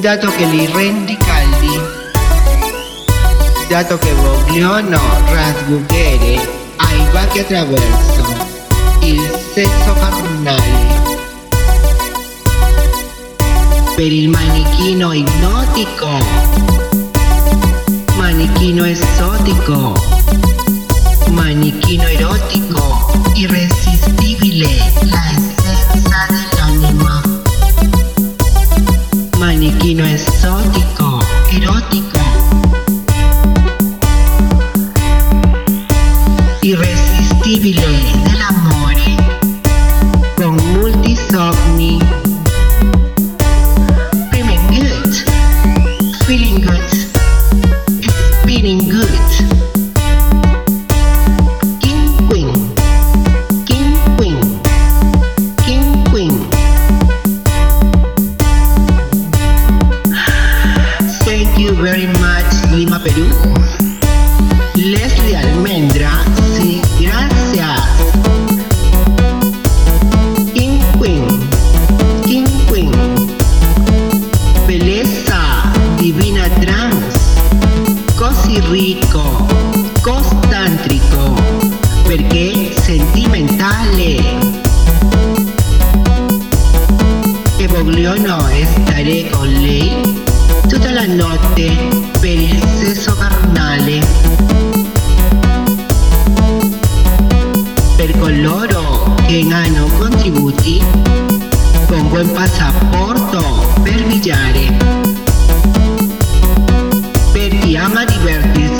dato che li rendi caldi, dato che vogliono rasgugere ai vacchi attraverso il sesso carnale. Per il manichino ipnotico, manichino esotico, manichino erotico, irresistibile,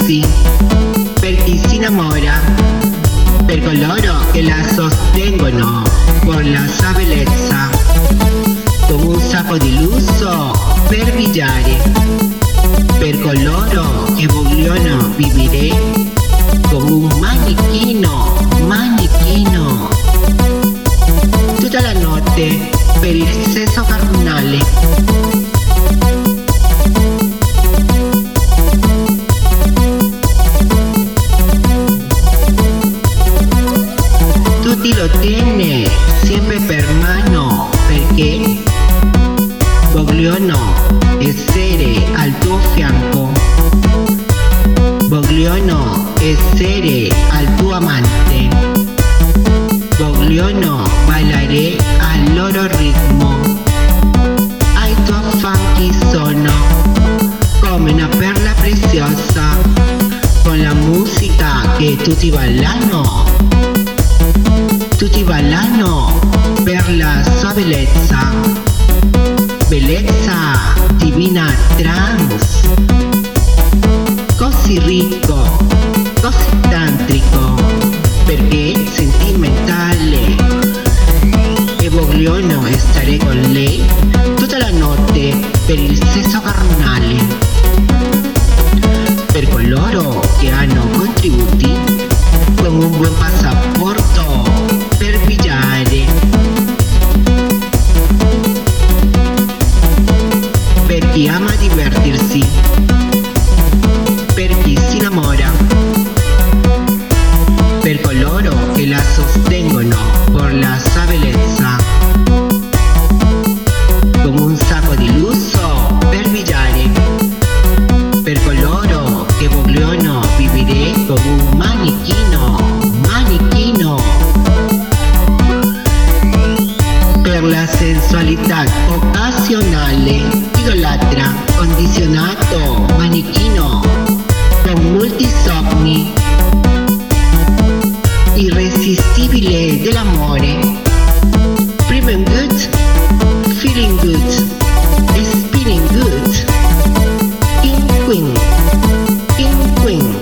divertirsi, per chi si innamora, per coloro che la sostengono con la sua bellezza, con un sacco di lusso per viaggiare, per coloro che vogliono vivere con un manichino, manichino, tutta la notte per il sesso carnale. Essere al tuo fianco. Vogliono essere al tuo amante. Vogliono ballare al loro ritmo. Vogliono stare con lei tutta la notte per il sesso carnale. Per coloro che hanno contributi con un buon passaporto irresistibile dell'amore, feeling good, feeling good, spinning good, in queen, in queen,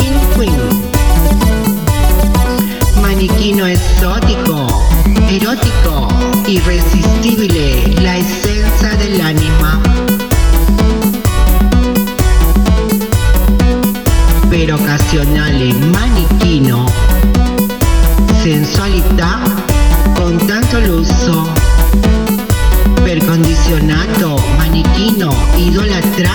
in queen, manichino esotico, erotico, irresistibile, la essenza dell'anima. Per occasionale manichino, con tanto lusso. Per condizionato manichino, idolatra,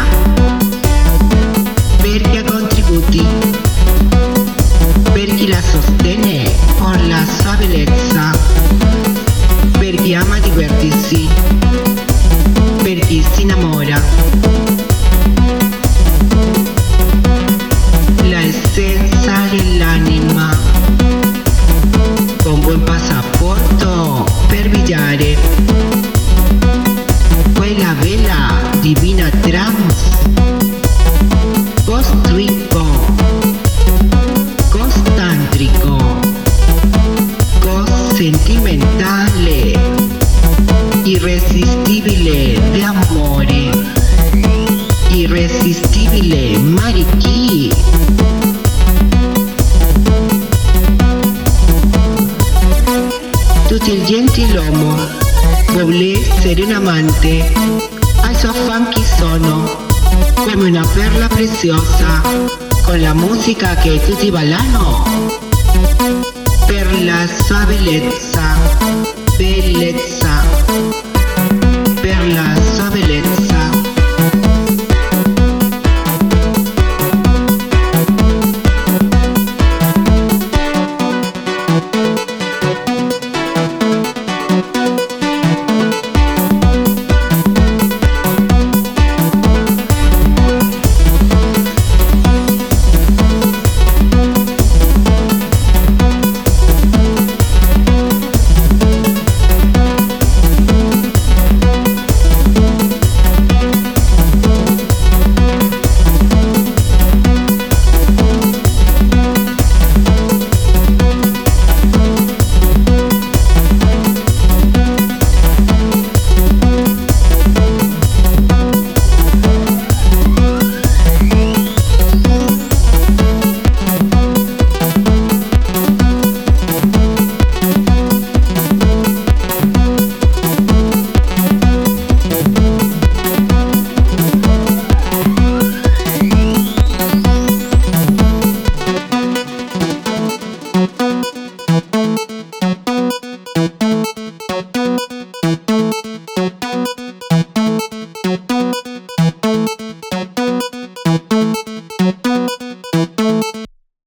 amante, ai suoi affanchi sono. Come una perla preziosa, con la musica che tutti ballano, per la sua bellezza